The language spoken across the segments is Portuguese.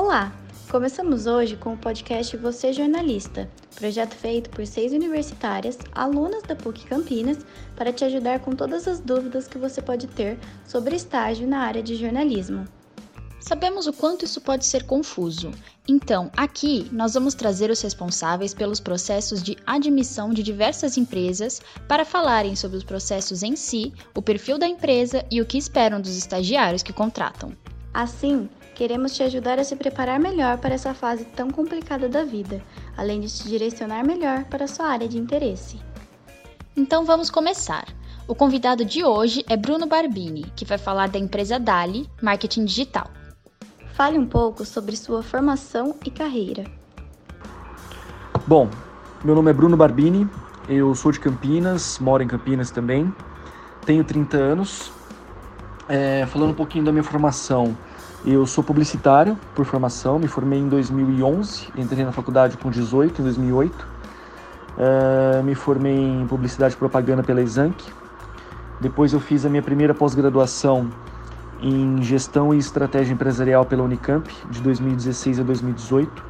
Olá! Começamos hoje com o podcast Você Jornalista, projeto feito por seis universitárias, alunas da PUC Campinas, para te ajudar com todas as dúvidas que você pode ter sobre estágio na área de jornalismo. Sabemos o quanto isso pode ser confuso. Então, aqui nós vamos trazer os responsáveis pelos processos de admissão de diversas empresas para falarem sobre os processos em si, o perfil da empresa e o que esperam dos estagiários que contratam. Assim, queremos te ajudar a se preparar melhor para essa fase tão complicada da vida, além de te direcionar melhor para a sua área de interesse. Então vamos começar. O convidado de hoje é Bruno Barbini, que vai falar da empresa Dali Marketing Digital. Fale um pouco sobre sua formação e carreira. Bom, meu nome é Bruno Barbini, eu sou de Campinas, moro em Campinas também, tenho 30 anos. É, falando um pouquinho da minha formação, eu sou publicitário por formação, me formei em 2011, entrei na faculdade com 18, em 2008. É, me formei em publicidade e propaganda pela Exanc. Depois eu fiz a minha primeira pós-graduação em Gestão e Estratégia Empresarial pela Unicamp, de 2016 a 2018.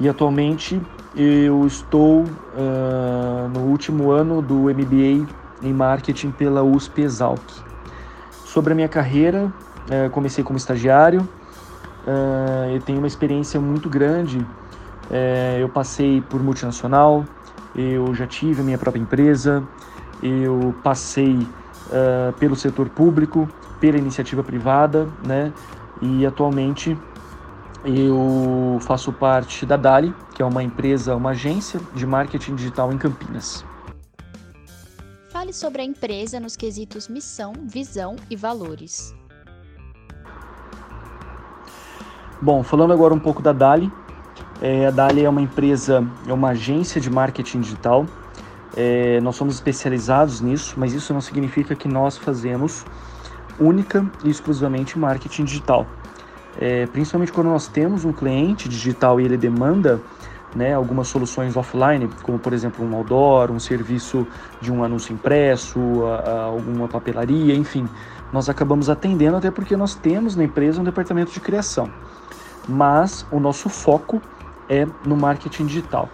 E atualmente eu estou uh, no último ano do MBA em Marketing pela USP Exalc. Sobre a minha carreira, uh, comecei como estagiário, uh, eu tenho uma experiência muito grande. eu passei por multinacional, eu já tive a minha própria empresa, eu passei pelo setor público, pela iniciativa privada, né? E atualmente eu faço parte da Dali, que é uma empresa, uma agência de marketing digital em Campinas. Fale sobre a empresa nos quesitos missão, visão e valores. Bom, falando agora um pouco da Dali, é, a Dali é uma empresa, é uma agência de marketing digital. É, nós somos especializados nisso, mas isso não significa que nós fazemos única e exclusivamente marketing digital. É, principalmente quando nós temos um cliente digital e ele demanda né, algumas soluções offline, como por exemplo um outdoor, um serviço de um anúncio impresso, a, a alguma papelaria, enfim, nós acabamos atendendo até porque nós temos na empresa um departamento de criação. Mas o nosso foco é no marketing digital.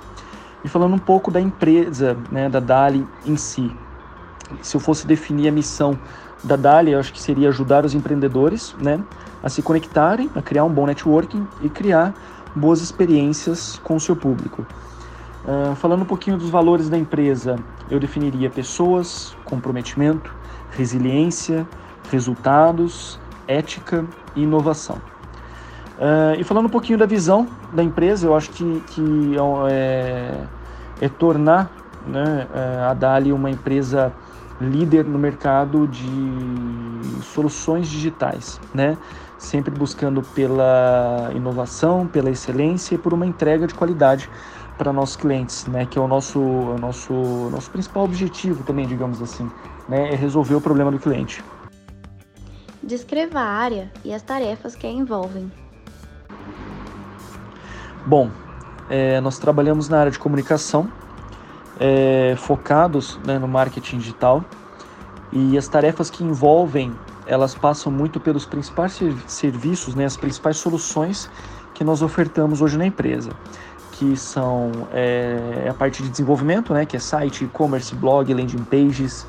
E falando um pouco da empresa, né, da Dali em si, se eu fosse definir a missão da Dali, eu acho que seria ajudar os empreendedores né, a se conectarem, a criar um bom networking e criar boas experiências com o seu público. Uh, falando um pouquinho dos valores da empresa, eu definiria pessoas, comprometimento, resiliência, resultados, ética e inovação. Uh, e falando um pouquinho da visão da empresa, eu acho que, que é, é tornar né, a Dali uma empresa líder no mercado de soluções digitais, né? Sempre buscando pela inovação, pela excelência e por uma entrega de qualidade para nossos clientes, né? Que é o nosso, o nosso, nosso principal objetivo também, digamos assim, né? É resolver o problema do cliente. Descreva a área e as tarefas que a envolvem. Bom, é, nós trabalhamos na área de comunicação, é, focados né, no marketing digital e as tarefas que envolvem elas passam muito pelos principais serviços, né, as principais soluções que nós ofertamos hoje na empresa, que são é, a parte de desenvolvimento, né, que é site, e-commerce, blog, landing pages.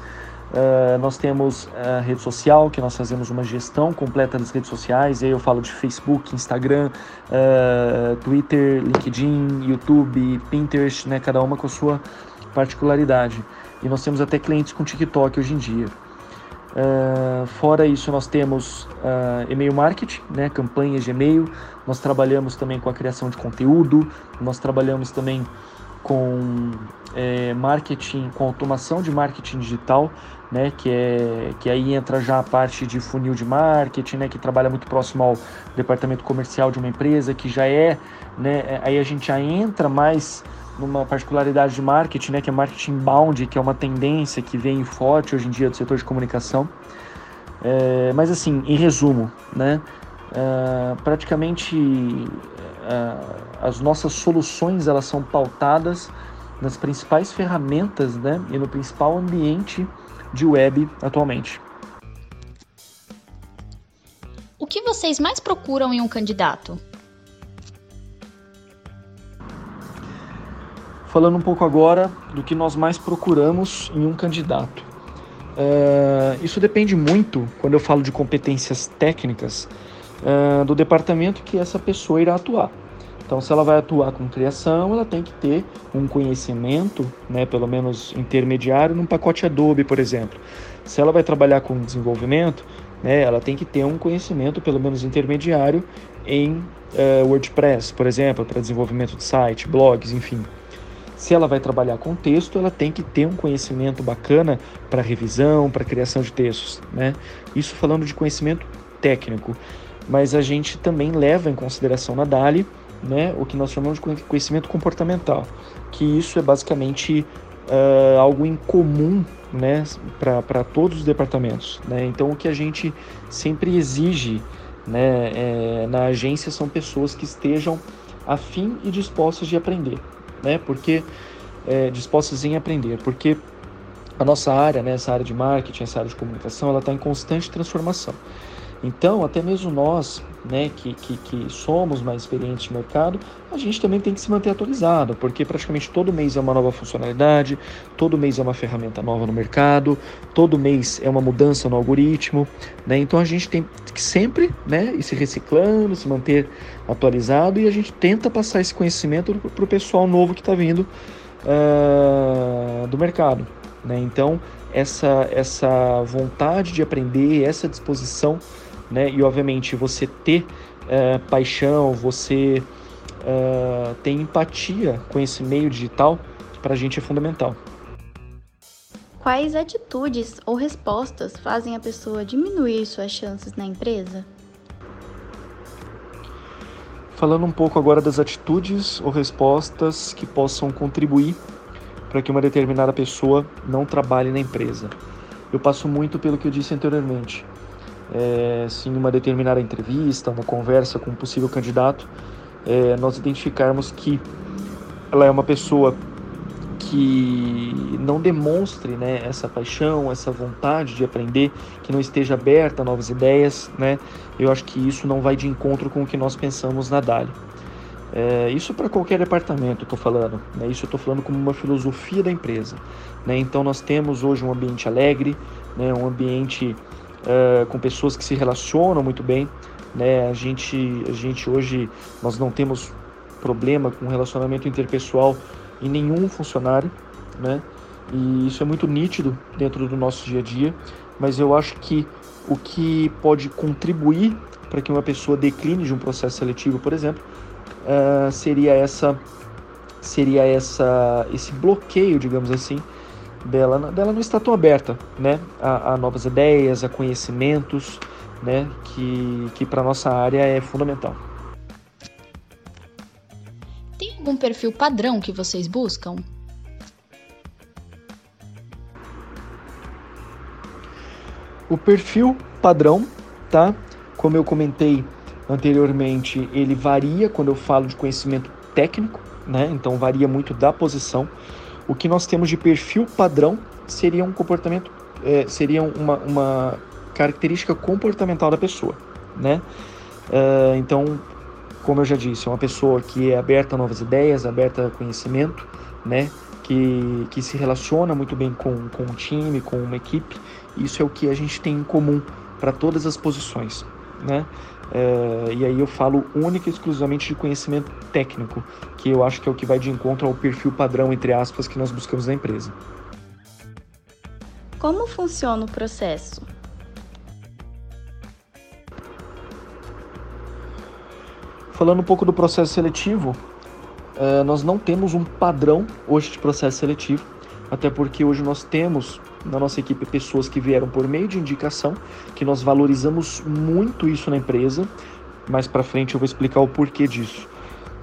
Uh, nós temos a rede social, que nós fazemos uma gestão completa das redes sociais, e aí eu falo de Facebook, Instagram, uh, Twitter, LinkedIn, YouTube, Pinterest, né, cada uma com a sua particularidade. E nós temos até clientes com TikTok hoje em dia. Uh, fora isso, nós temos uh, e-mail marketing, né, campanhas de e-mail. Nós trabalhamos também com a criação de conteúdo. Nós trabalhamos também com é, marketing, com automação de marketing digital, né, que é que aí entra já a parte de funil de marketing, né, que trabalha muito próximo ao departamento comercial de uma empresa, que já é, né, aí a gente já entra mais numa particularidade de marketing, né, que é marketing bound, que é uma tendência que vem forte hoje em dia do setor de comunicação. É, mas assim, em resumo, né, é, praticamente é, as nossas soluções elas são pautadas nas principais ferramentas, né, e no principal ambiente de web atualmente. O que vocês mais procuram em um candidato? Falando um pouco agora do que nós mais procuramos em um candidato. Uh, isso depende muito, quando eu falo de competências técnicas, uh, do departamento que essa pessoa irá atuar. Então, se ela vai atuar com criação, ela tem que ter um conhecimento, né, pelo menos intermediário, num pacote Adobe, por exemplo. Se ela vai trabalhar com desenvolvimento, né, ela tem que ter um conhecimento, pelo menos intermediário, em uh, WordPress, por exemplo, para desenvolvimento de site, blogs, enfim. Se ela vai trabalhar com texto, ela tem que ter um conhecimento bacana para revisão, para criação de textos, né? Isso falando de conhecimento técnico, mas a gente também leva em consideração na DALI, né, o que nós chamamos de conhecimento comportamental, que isso é basicamente uh, algo em comum né, para todos os departamentos. Né? Então, o que a gente sempre exige né, é, na agência são pessoas que estejam afim e dispostas de aprender né? Porque é, em aprender, porque a nossa área, né, essa área de marketing, essa área de comunicação, ela está em constante transformação. Então, até mesmo nós, né, que, que, que, somos mais experientes no mercado, a gente também tem que se manter atualizado, porque praticamente todo mês é uma nova funcionalidade, todo mês é uma ferramenta nova no mercado, todo mês é uma mudança no algoritmo, né? Então a gente tem que sempre, né, ir se reciclando, se manter atualizado e a gente tenta passar esse conhecimento para o pessoal novo que está vindo uh, do mercado, né? Então essa essa vontade de aprender, essa disposição né? E obviamente você ter é, paixão, você é, ter empatia com esse meio digital, para a gente é fundamental. Quais atitudes ou respostas fazem a pessoa diminuir suas chances na empresa? Falando um pouco agora das atitudes ou respostas que possam contribuir para que uma determinada pessoa não trabalhe na empresa. Eu passo muito pelo que eu disse anteriormente é, se em uma determinada entrevista, uma conversa com um possível candidato, é, nós identificarmos que ela é uma pessoa que não demonstre né, essa paixão, essa vontade de aprender, que não esteja aberta a novas ideias, né, eu acho que isso não vai de encontro com o que nós pensamos na DALI. É, isso para qualquer departamento, estou falando. Né, isso eu estou falando como uma filosofia da empresa. Né, então nós temos hoje um ambiente alegre, né, um ambiente uh, com pessoas que se relacionam muito bem. Né? A, gente, a gente hoje, nós não temos problema com relacionamento interpessoal em nenhum funcionário, né? E isso é muito nítido dentro do nosso dia a dia, mas eu acho que o que pode contribuir para que uma pessoa decline de um processo seletivo, por exemplo, uh, seria essa seria essa esse bloqueio, digamos assim, dela, dela não está tão aberta né, a, a novas ideias, a conhecimentos, né, que, que para nossa área é fundamental. Tem algum perfil padrão que vocês buscam? O perfil padrão, tá? Como eu comentei anteriormente, ele varia quando eu falo de conhecimento técnico, né? Então varia muito da posição. O que nós temos de perfil padrão seria um comportamento, é, seria uma, uma característica comportamental da pessoa, né? Uh, então, como eu já disse, é uma pessoa que é aberta a novas ideias, aberta a conhecimento, né? Que, que se relaciona muito bem com, com um time, com uma equipe. Isso é o que a gente tem em comum para todas as posições, né? É, e aí eu falo única e exclusivamente de conhecimento técnico, que eu acho que é o que vai de encontro ao perfil padrão, entre aspas, que nós buscamos na empresa. Como funciona o processo? Falando um pouco do processo seletivo, é, nós não temos um padrão hoje de processo seletivo, até porque hoje nós temos na nossa equipe pessoas que vieram por meio de indicação, que nós valorizamos muito isso na empresa. Mais para frente eu vou explicar o porquê disso.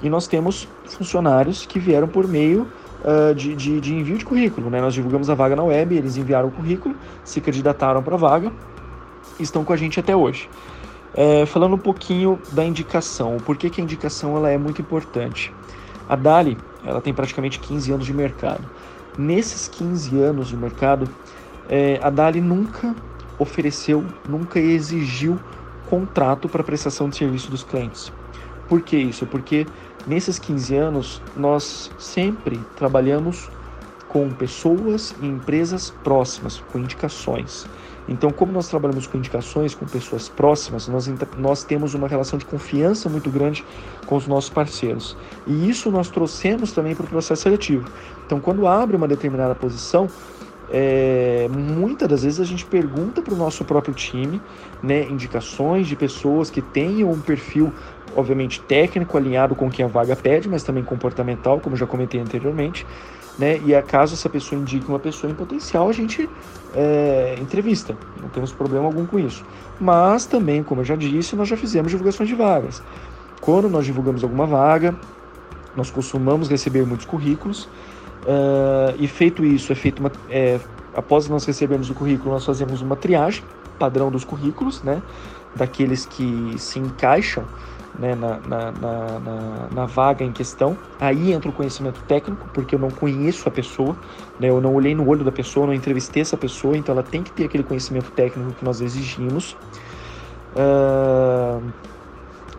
E nós temos funcionários que vieram por meio uh, de, de, de, envio de currículo. Né? Nós divulgamos a vaga na web, eles enviaram o currículo, se candidataram para a vaga e estão com a gente até hoje. É, falando um pouquinho da indicação, o porquê que a indicação ela é muito importante. A Dali ela tem praticamente 15 anos de mercado. Nesses 15 anos de mercado, é, a Dali nunca ofereceu, nunca exigiu contrato para prestação de serviço dos clientes. Por que isso? Porque nesses 15 anos, nós sempre trabalhamos com pessoas e empresas próximas, com indicações. Então, como nós trabalhamos com indicações, com pessoas próximas, nós, nós temos uma relação de confiança muito grande com os nossos parceiros. E isso nós trouxemos também para o processo seletivo. Então, quando abre uma determinada posição, é, muitas das vezes a gente pergunta para o nosso próprio time né, indicações de pessoas que tenham um perfil, obviamente, técnico alinhado com o que a vaga pede, mas também comportamental, como já comentei anteriormente né? E acaso essa pessoa indique uma pessoa em potencial, a gente é, entrevista. Não temos problema algum com isso. Mas também, como eu já disse, nós já fizemos divulgações de vagas. Quando nós divulgamos alguma vaga, nós costumamos receber muitos currículos. Uh, e feito isso, é feito uma, é, após nós recebermos o currículo, nós fazemos uma triagem padrão dos currículos, né? Daqueles que se encaixam né, na, na, na, na, vaga em questão. Aí entra o conhecimento técnico, porque eu não conheço a pessoa, né, eu não olhei no olho da pessoa, não entrevistei essa pessoa, então ela tem que ter aquele conhecimento técnico que nós exigimos. Uh,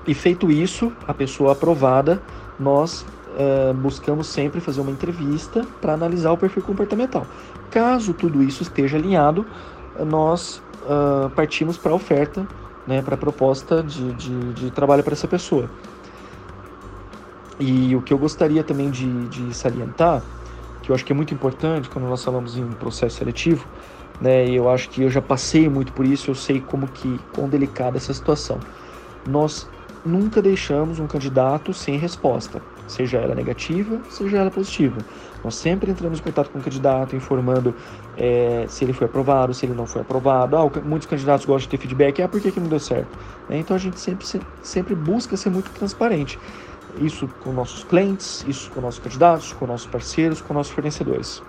e feito isso, a pessoa aprovada, nós uh, buscamos sempre fazer uma entrevista para analisar o perfil comportamental. Caso tudo isso esteja alinhado, nós uh, partimos para a oferta né, para a proposta de, de, de trabalho para essa pessoa. E o que eu gostaria também de, de, salientar, que eu acho que é muito importante quando nós falamos em processo seletivo, né, eu acho que eu já passei muito por isso, eu sei como que quão delicada essa situação. Nós nunca deixamos um candidato sem resposta, seja ela negativa, seja ela positiva. Nós sempre entramos em contato com o candidato, informando é, se ele foi aprovado, se ele não foi aprovado. Ah, muitos candidatos gostam de ter feedback, ah, por que, que não deu certo? É, então a gente sempre, sempre busca ser muito transparente. Isso com nossos clientes, isso com nossos candidatos, com nossos parceiros, com nossos fornecedores.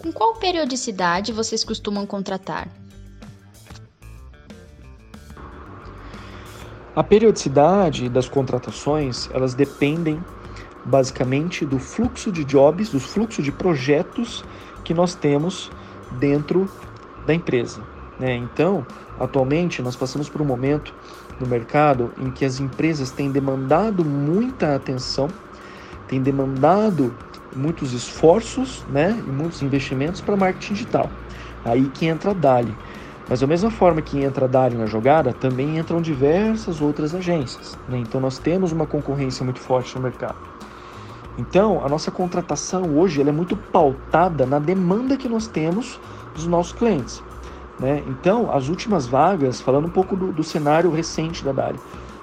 Com qual periodicidade vocês costumam contratar? A periodicidade das contratações, elas dependem basicamente do fluxo de jobs, do fluxo de projetos que nós temos dentro da empresa. Né? Então, atualmente, nós passamos por um momento no mercado em que as empresas têm demandado muita atenção, têm demandado muitos esforços né? e muitos investimentos para marketing digital. Aí que entra a Dali. Mas da mesma forma que entra a Dali na jogada, também entram diversas outras agências. Né? Então nós temos uma concorrência muito forte no mercado. Então a nossa contratação hoje é muito pautada na demanda que nós temos dos nossos clientes. Né? Então as últimas vagas, falando um pouco do, do cenário recente da Dali,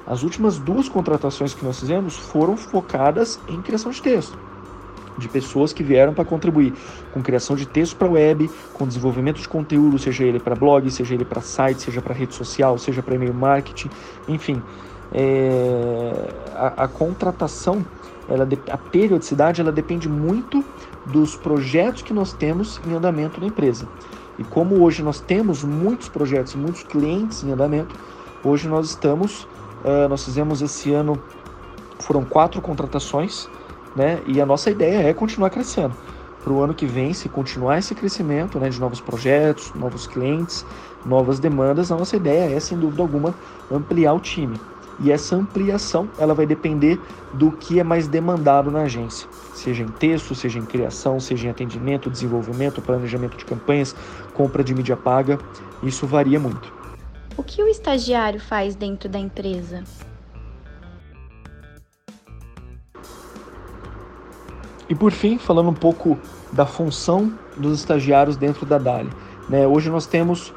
as últimas duas contratações que nós fizemos foram focadas em criação de texto de pessoas que vieram para contribuir com criação de texto para web, com desenvolvimento de conteúdo, seja ele para blog, seja ele para site, seja para rede social, seja para e-mail marketing, enfim. É, a, a, contratação, ela, a periodicidade, ela depende muito dos projetos que nós temos em andamento na empresa. E como hoje nós temos muitos projetos, muitos clientes em andamento, hoje nós estamos, uh, nós fizemos esse ano, foram quatro contratações, né? E a nossa ideia é continuar crescendo. Para o ano que vem, se continuar esse crescimento né, de novos projetos, novos clientes, novas demandas, a nossa ideia é, sem dúvida alguma, ampliar o time. E essa ampliação ela vai depender do que é mais demandado na agência, seja em texto, seja em criação, seja em atendimento, desenvolvimento, planejamento de campanhas, compra de mídia paga, isso varia muito. O que o estagiário faz dentro da empresa? E por fim, falando um pouco da função dos estagiários dentro da DALI. Né? Hoje nós temos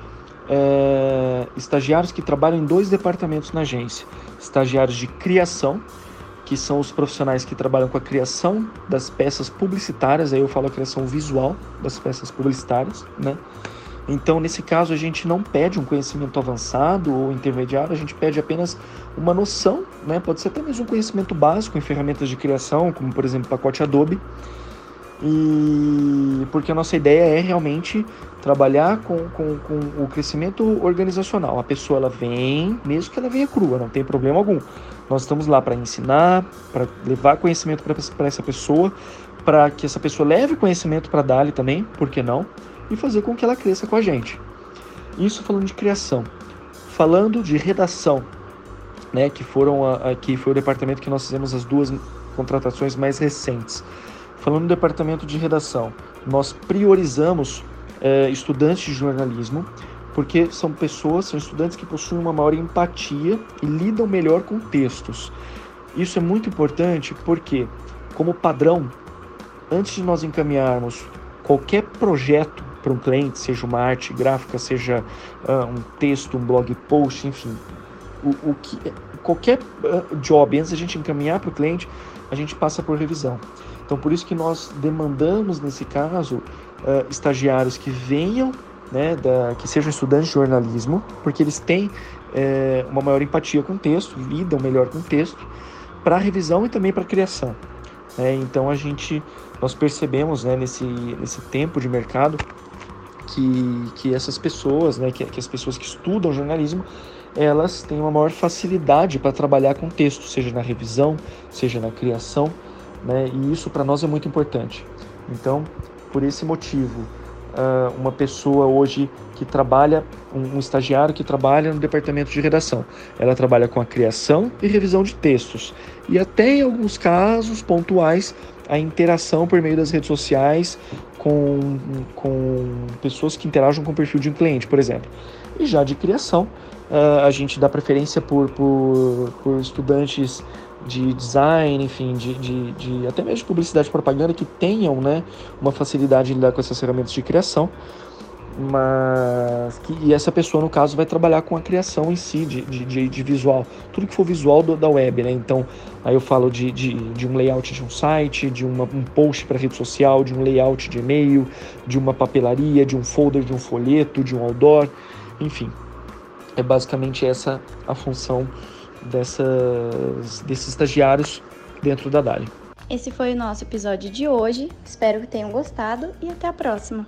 é, estagiários que trabalham em dois departamentos na agência: estagiários de criação, que são os profissionais que trabalham com a criação das peças publicitárias, aí eu falo a criação visual das peças publicitárias, né? Então, nesse caso, a gente não pede um conhecimento avançado ou intermediário, a gente pede apenas uma noção, né? pode ser até mesmo um conhecimento básico em ferramentas de criação, como por exemplo o pacote Adobe. E porque a nossa ideia é realmente trabalhar com, com, com o crescimento organizacional. A pessoa ela vem, mesmo que ela venha crua, não tem problema algum. Nós estamos lá para ensinar, para levar conhecimento para essa pessoa, para que essa pessoa leve conhecimento para dar-lhe também, por que não? E fazer com que ela cresça com a gente. Isso falando de criação. Falando de redação, né, que foram a, a, que foi o departamento que nós fizemos as duas contratações mais recentes. Falando do departamento de redação, nós priorizamos é, estudantes de jornalismo, porque são pessoas, são estudantes que possuem uma maior empatia e lidam melhor com textos. Isso é muito importante porque, como padrão, antes de nós encaminharmos qualquer projeto para um cliente, seja uma arte gráfica, seja uh, um texto, um blog post, enfim, o, o que qualquer uh, job antes da gente encaminhar para o cliente, a gente passa por revisão. Então, por isso que nós demandamos, nesse caso, uh, estagiários que venham, né, da, que sejam estudantes de jornalismo, porque eles têm é, uma maior empatia com o texto, lidam melhor com o texto, para revisão e também para criação. Né? Então, a gente, nós percebemos né, nesse, nesse tempo de mercado que, que essas pessoas, né, que, que as pessoas que estudam jornalismo, elas têm uma maior facilidade para trabalhar com texto, seja na revisão, seja na criação, né? E isso para nós é muito importante. Então, por esse motivo, uh, uma pessoa hoje que trabalha, um, estagiário que trabalha no departamento de redação, ela trabalha com a criação e revisão de textos e até em alguns casos pontuais a interação por meio das redes sociais com, com pessoas que interagem com o perfil de um cliente, por exemplo. E já de criação, uh, a gente dá preferência por, por, por estudantes de design, enfim, de, de, de, até mesmo de publicidade e propaganda que tenham né, uma facilidade de lidar com essas ferramentas de criação, mas que, e essa pessoa, no caso, vai trabalhar com a criação em si, de, de, de visual, tudo que for visual do, da web, né? Então, aí eu falo de, de, de um layout de um site, de uma, um post para rede social, de um layout de e-mail, de uma papelaria, de um folder, de um folheto, de um outdoor, enfim. É basicamente essa a função dessas, desses estagiários dentro da DALI. Esse foi o nosso episódio de hoje. Espero que tenham gostado e até a próxima.